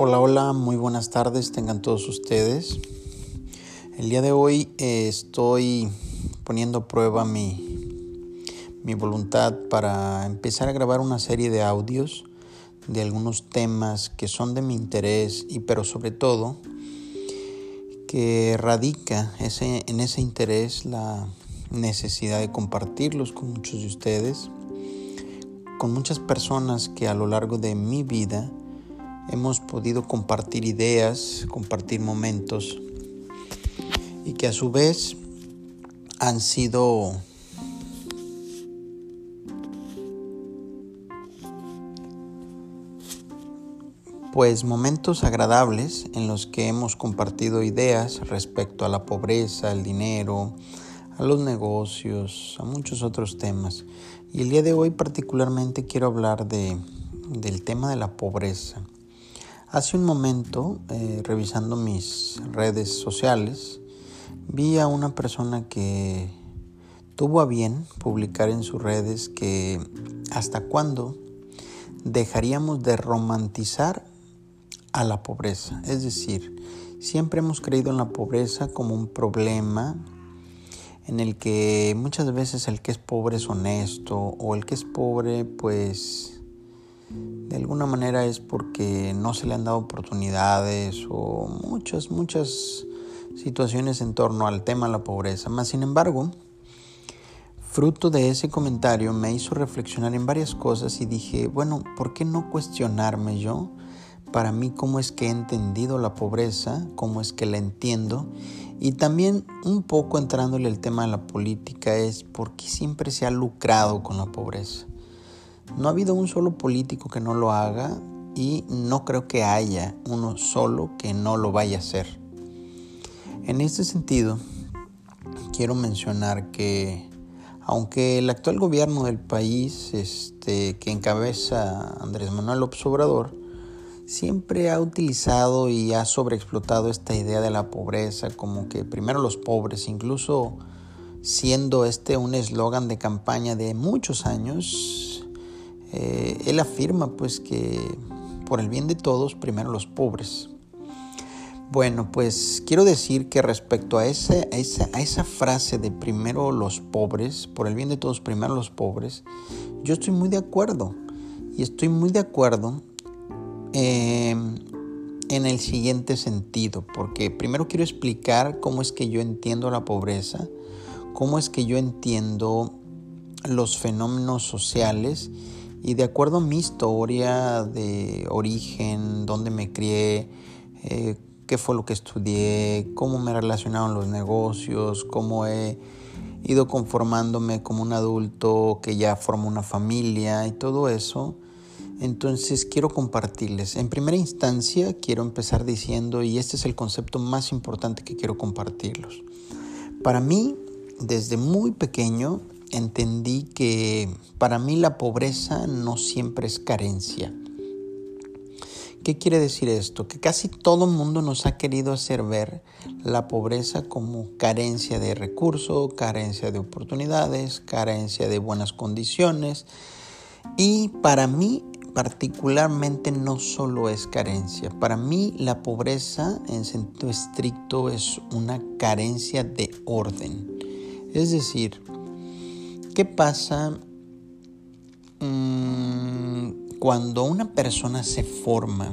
Hola, hola, muy buenas tardes, tengan todos ustedes. El día de hoy eh, estoy poniendo a prueba mi, mi voluntad para empezar a grabar una serie de audios de algunos temas que son de mi interés y pero sobre todo que radica ese, en ese interés la necesidad de compartirlos con muchos de ustedes, con muchas personas que a lo largo de mi vida hemos podido compartir ideas, compartir momentos y que a su vez han sido pues momentos agradables en los que hemos compartido ideas respecto a la pobreza, el dinero, a los negocios, a muchos otros temas. Y el día de hoy particularmente quiero hablar de, del tema de la pobreza. Hace un momento, eh, revisando mis redes sociales, vi a una persona que tuvo a bien publicar en sus redes que hasta cuándo dejaríamos de romantizar a la pobreza. Es decir, siempre hemos creído en la pobreza como un problema en el que muchas veces el que es pobre es honesto o el que es pobre pues de alguna manera es porque no se le han dado oportunidades o muchas, muchas situaciones en torno al tema de la pobreza. Más sin embargo, fruto de ese comentario me hizo reflexionar en varias cosas y dije, bueno, ¿por qué no cuestionarme yo? Para mí, cómo es que he entendido la pobreza, cómo es que la entiendo y también un poco entrándole el tema de la política es por qué siempre se ha lucrado con la pobreza. No ha habido un solo político que no lo haga y no creo que haya uno solo que no lo vaya a hacer. En este sentido, quiero mencionar que aunque el actual gobierno del país este, que encabeza Andrés Manuel López Obrador siempre ha utilizado y ha sobreexplotado esta idea de la pobreza como que primero los pobres, incluso siendo este un eslogan de campaña de muchos años, eh, él afirma pues que por el bien de todos, primero los pobres. Bueno, pues quiero decir que respecto a esa, a esa, frase de primero los pobres, por el bien de todos, primero los pobres, yo estoy muy de acuerdo. Y estoy muy de acuerdo em, en el siguiente sentido, porque primero quiero explicar cómo es que yo entiendo la pobreza, cómo es que yo entiendo los fenómenos sociales y de acuerdo a mi historia de origen, dónde me crié, eh, qué fue lo que estudié, cómo me relacionaron los negocios, cómo he ido conformándome como un adulto que ya forma una familia y todo eso. Entonces quiero compartirles. En primera instancia quiero empezar diciendo, y este es el concepto más importante que quiero compartirlos. Para mí, desde muy pequeño, entendí que para mí la pobreza no siempre es carencia. ¿Qué quiere decir esto? Que casi todo el mundo nos ha querido hacer ver la pobreza como carencia de recursos, carencia de oportunidades, carencia de buenas condiciones. Y para mí particularmente no solo es carencia. Para mí la pobreza en sentido estricto es una carencia de orden. Es decir, ¿Qué pasa mm, cuando una persona se forma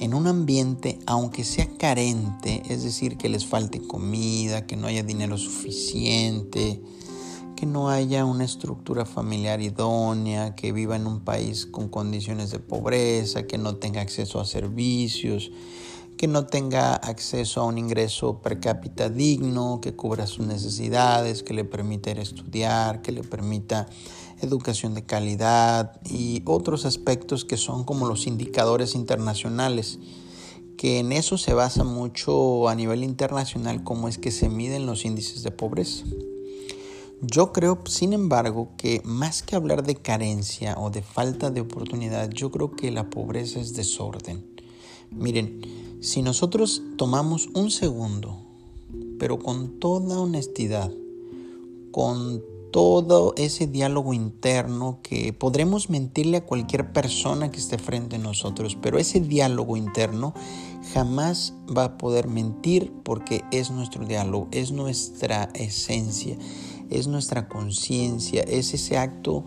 en un ambiente, aunque sea carente, es decir, que les falte comida, que no haya dinero suficiente, que no haya una estructura familiar idónea, que viva en un país con condiciones de pobreza, que no tenga acceso a servicios, que no tenga acceso a un ingreso per cápita digno, que cubra sus necesidades, que le permita estudiar, que le permita educación de calidad y otros aspectos que son como los indicadores internacionales, que en eso se basa mucho a nivel internacional cómo es que se miden los índices de pobreza. Yo creo, sin embargo, que más que hablar de carencia o de falta de oportunidad, yo creo que la pobreza es desorden. Miren, si nosotros tomamos un segundo, pero con toda honestidad, con todo ese diálogo interno que podremos mentirle a cualquier persona que esté frente a nosotros, pero ese diálogo interno jamás va a poder mentir porque es nuestro diálogo, es nuestra esencia, es nuestra conciencia, es ese acto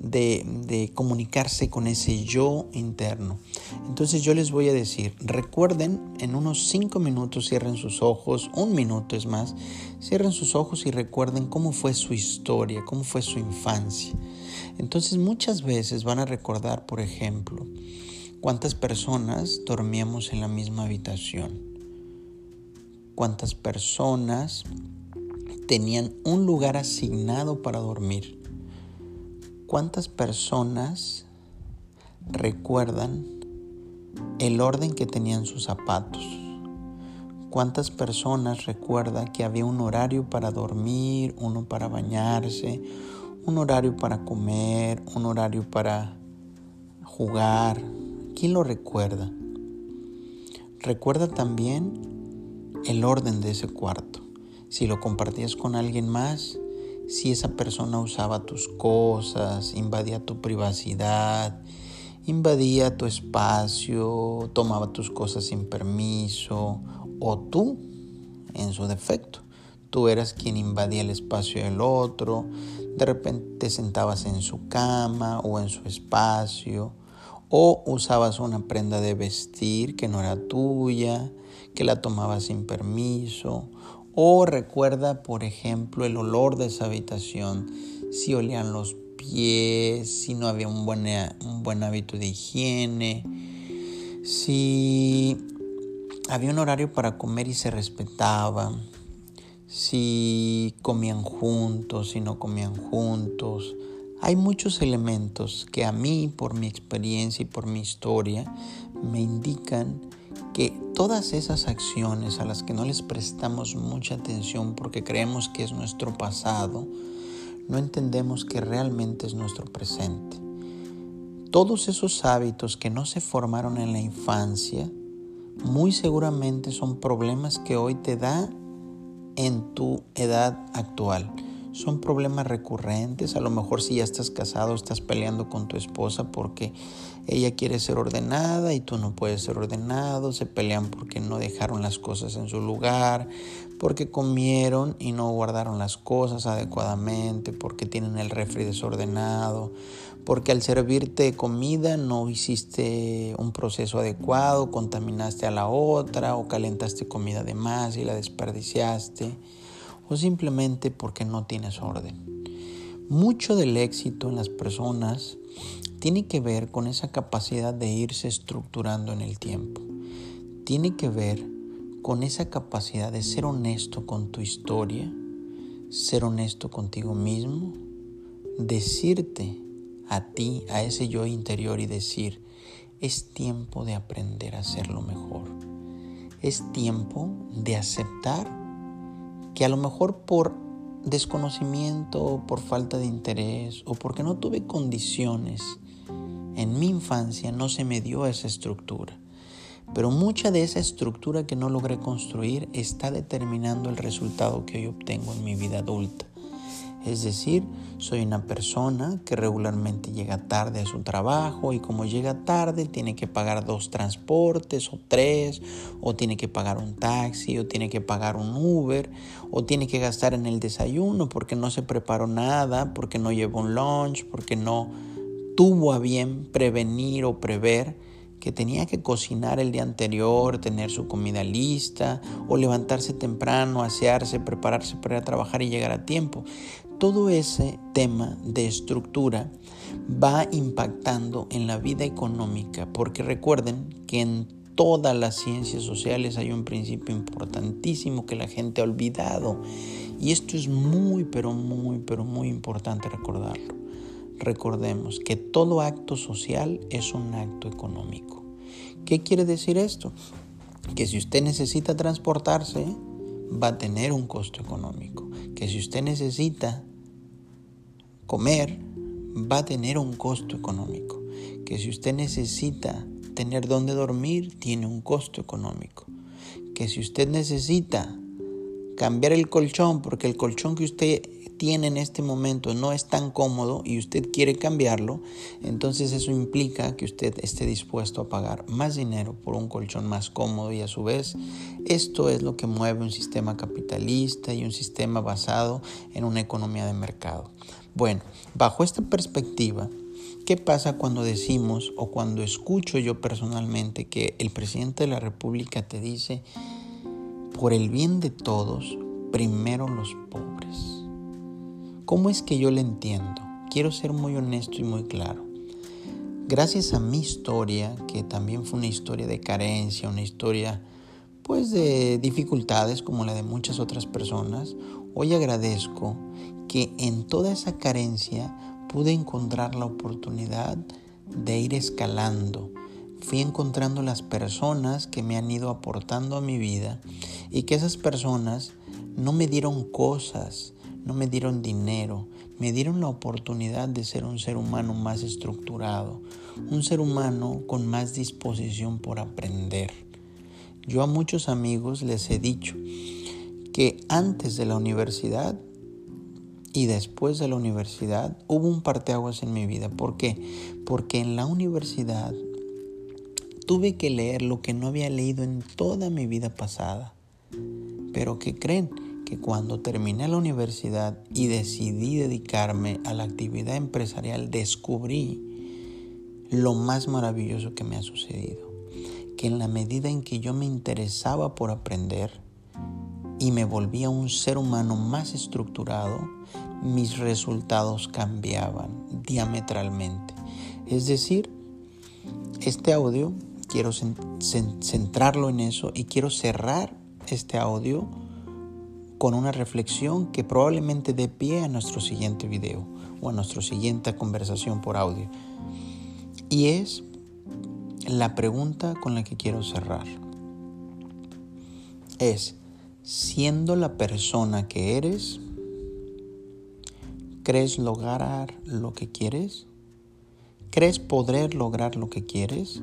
de, comunicarse con ese yo interno. Entonces yo les voy a decir, recuerden, en unos cinco minutos cierren sus ojos, un minuto es más, cierren sus ojos y recuerden cómo fue su historia, cómo fue su infancia. Entonces muchas veces van a recordar, por ejemplo, cuántas personas dormíamos en la misma habitación, cuántas personas tenían un lugar asignado para dormir ¿Cuántas personas recuerdan el orden que tenían sus zapatos? ¿Cuántas personas recuerdan que había un horario para dormir, uno para bañarse, un horario para comer, un horario para jugar? ¿Quién lo recuerda? Recuerda también el orden de ese cuarto. Si lo compartías con alguien más, si esa persona usaba tus cosas, invadía tu privacidad, invadía tu espacio, tomaba tus cosas sin permiso, o tú, en su defecto, tú eras quien invadía el espacio del otro, de repente te sentabas en su cama o en su espacio, o usabas una prenda de vestir que no era tuya, que la tomabas sin permiso, o recuerda, por ejemplo, el olor de esa habitación, si olían los pies, si no había un buen, un buen hábito de higiene, si había un horario para comer y se respetaba, si comían juntos, si no comían juntos. Hay muchos elementos que a mí, por mi experiencia y por mi historia, me indican que todas esas acciones a las que no les prestamos mucha atención porque creemos que es nuestro pasado, no entendemos que realmente es nuestro presente. Todos esos hábitos que no se formaron en la infancia, muy seguramente son problemas que hoy te da en tu edad actual son problemas recurrentes. A lo mejor si ya estás casado, estás peleando con tu esposa porque ella quiere ser ordenada y tú no puedes ser ordenado. Se pelean porque no dejaron las cosas en su lugar, porque comieron y no guardaron las cosas adecuadamente, porque tienen el refri desordenado, porque al servirte comida no hiciste un proceso adecuado, contaminaste a la otra o calentaste comida de más y la desperdiciaste o simplemente porque no tienes orden. Mucho del éxito en las personas tiene que ver con esa capacidad de irse estructurando en el tiempo. Tiene que ver con esa capacidad de ser honesto con tu historia, ser honesto contigo mismo, decirte a ti, a ese yo interior y decir, es tiempo de aprender a hacerlo mejor. Es tiempo de aceptar que a lo mejor por desconocimiento, por falta de interés o porque no tuve condiciones en mi infancia no se me dio esa estructura. Pero mucha de esa estructura que no logré construir está determinando el resultado que hoy obtengo en mi vida adulta. Es decir, soy una persona que regularmente llega tarde a su trabajo y como llega tarde tiene que pagar dos transportes o tres, o tiene que pagar un taxi, o tiene que pagar un Uber, o tiene que gastar en el desayuno porque no se preparó nada, porque no llevó un lunch, porque no tuvo a bien prevenir o prever que tenía que cocinar el día anterior, tener su comida lista, o levantarse temprano, asearse, prepararse para ir a trabajar y llegar a tiempo todo ese tema de estructura va impactando en la vida económica, porque recuerden que en todas las ciencias sociales hay un principio importantísimo que la gente ha olvidado. Y esto es muy, pero muy, pero muy importante recordarlo. Recordemos que todo acto social es un acto económico. ¿Qué quiere decir esto? Que si usted necesita transportarse, va a tener un costo económico. Que si usted necesita comer va a tener un costo económico. Que si usted necesita tener donde dormir, tiene un costo económico. Que si usted necesita cambiar el colchón, porque el colchón que usted tiene en este momento no es tan cómodo y usted quiere cambiarlo, entonces eso implica que usted esté dispuesto a pagar más dinero por un colchón más cómodo y a su vez esto es lo que mueve un sistema capitalista y un sistema basado en una economía de mercado. Bueno, bajo esta perspectiva, ¿qué pasa cuando decimos o cuando escucho yo personalmente que el presidente de la República te dice, por el bien de todos, primero los pobres. ¿Cómo es que yo le entiendo? Quiero ser muy honesto y muy claro. Gracias a mi historia, que también fue una historia de carencia, una historia pues de dificultades como la de muchas otras personas, hoy agradezco que en toda esa carencia pude encontrar la oportunidad de ir escalando, fui encontrando las personas que me han ido aportando a mi vida y que esas personas no me dieron cosas, no me dieron dinero, me dieron la oportunidad de ser un ser humano más estructurado, un ser humano con más disposición por aprender. Yo a muchos amigos les he dicho que antes de la universidad y después de la universidad hubo un parteaguas en mi vida. ¿Por qué? Porque en la universidad tuve que leer lo que no había leído en toda mi vida pasada. Pero ¿qué creen? Que cuando terminé la universidad y decidí dedicarme a la actividad empresarial, descubrí lo más maravilloso que me ha sucedido. Que en la medida en que yo me interesaba por aprender y me volvía un ser humano más estructurado, mis resultados cambiaban diametralmente. Es decir, este audio quiero centrarlo en eso y quiero cerrar este audio con una reflexión que probablemente dé pie a nuestro siguiente video o a nuestra siguiente conversación por audio. Y es la pregunta con la que quiero cerrar. Es, siendo la persona que eres, ¿crees lograr lo que quieres? ¿Crees poder lograr lo que quieres?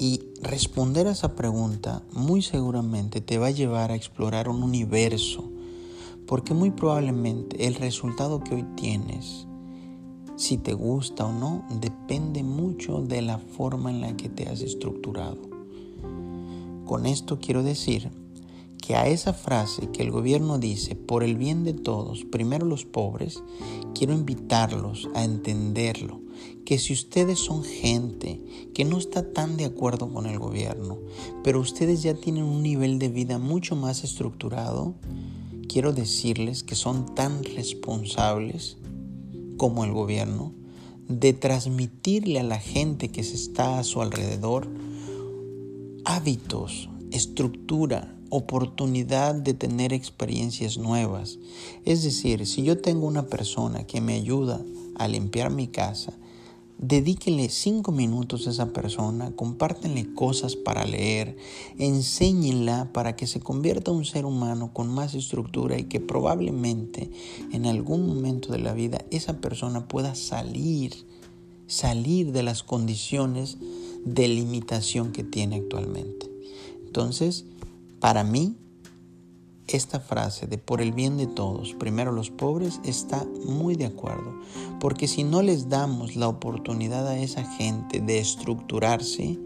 Y responder a esa pregunta muy seguramente te va a llevar a explorar un universo, porque muy probablemente el resultado que hoy tienes, si te gusta o no, depende mucho de la forma en la que te has estructurado. Con esto quiero decir que a esa frase que el gobierno dice, por el bien de todos, primero los pobres, quiero invitarlos a entenderlo que si ustedes son gente que no está tan de acuerdo con el gobierno, pero ustedes ya tienen un nivel de vida mucho más estructurado, quiero decirles que son tan responsables como el gobierno de transmitirle a la gente que se está a su alrededor hábitos, estructura, oportunidad de tener experiencias nuevas. Es decir, si yo tengo una persona que me ayuda a limpiar mi casa, Dedíquenle cinco minutos a esa persona, compártenle cosas para leer, enséñenla para que se convierta en un ser humano con más estructura y que probablemente en algún momento de la vida esa persona pueda salir, salir de las condiciones de limitación que tiene actualmente. Entonces, para mí, esta frase de por el bien de todos, primero los pobres, está muy de acuerdo. Porque si no les damos la oportunidad a esa gente de estructurarse,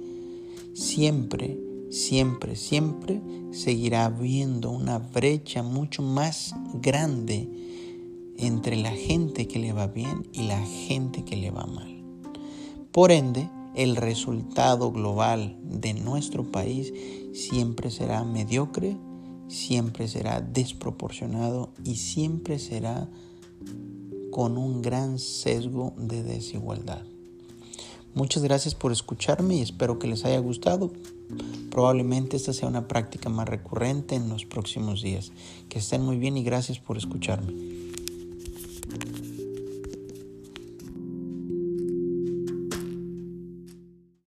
siempre, siempre, siempre seguirá habiendo una brecha mucho más grande entre la gente que le va bien y la gente que le va mal. Por ende, el resultado global de nuestro país siempre será mediocre siempre será desproporcionado y siempre será con un gran sesgo de desigualdad. Muchas gracias por escucharme y espero que les haya gustado. Probablemente esta sea una práctica más recurrente en los próximos días. Que estén muy bien y gracias por escucharme.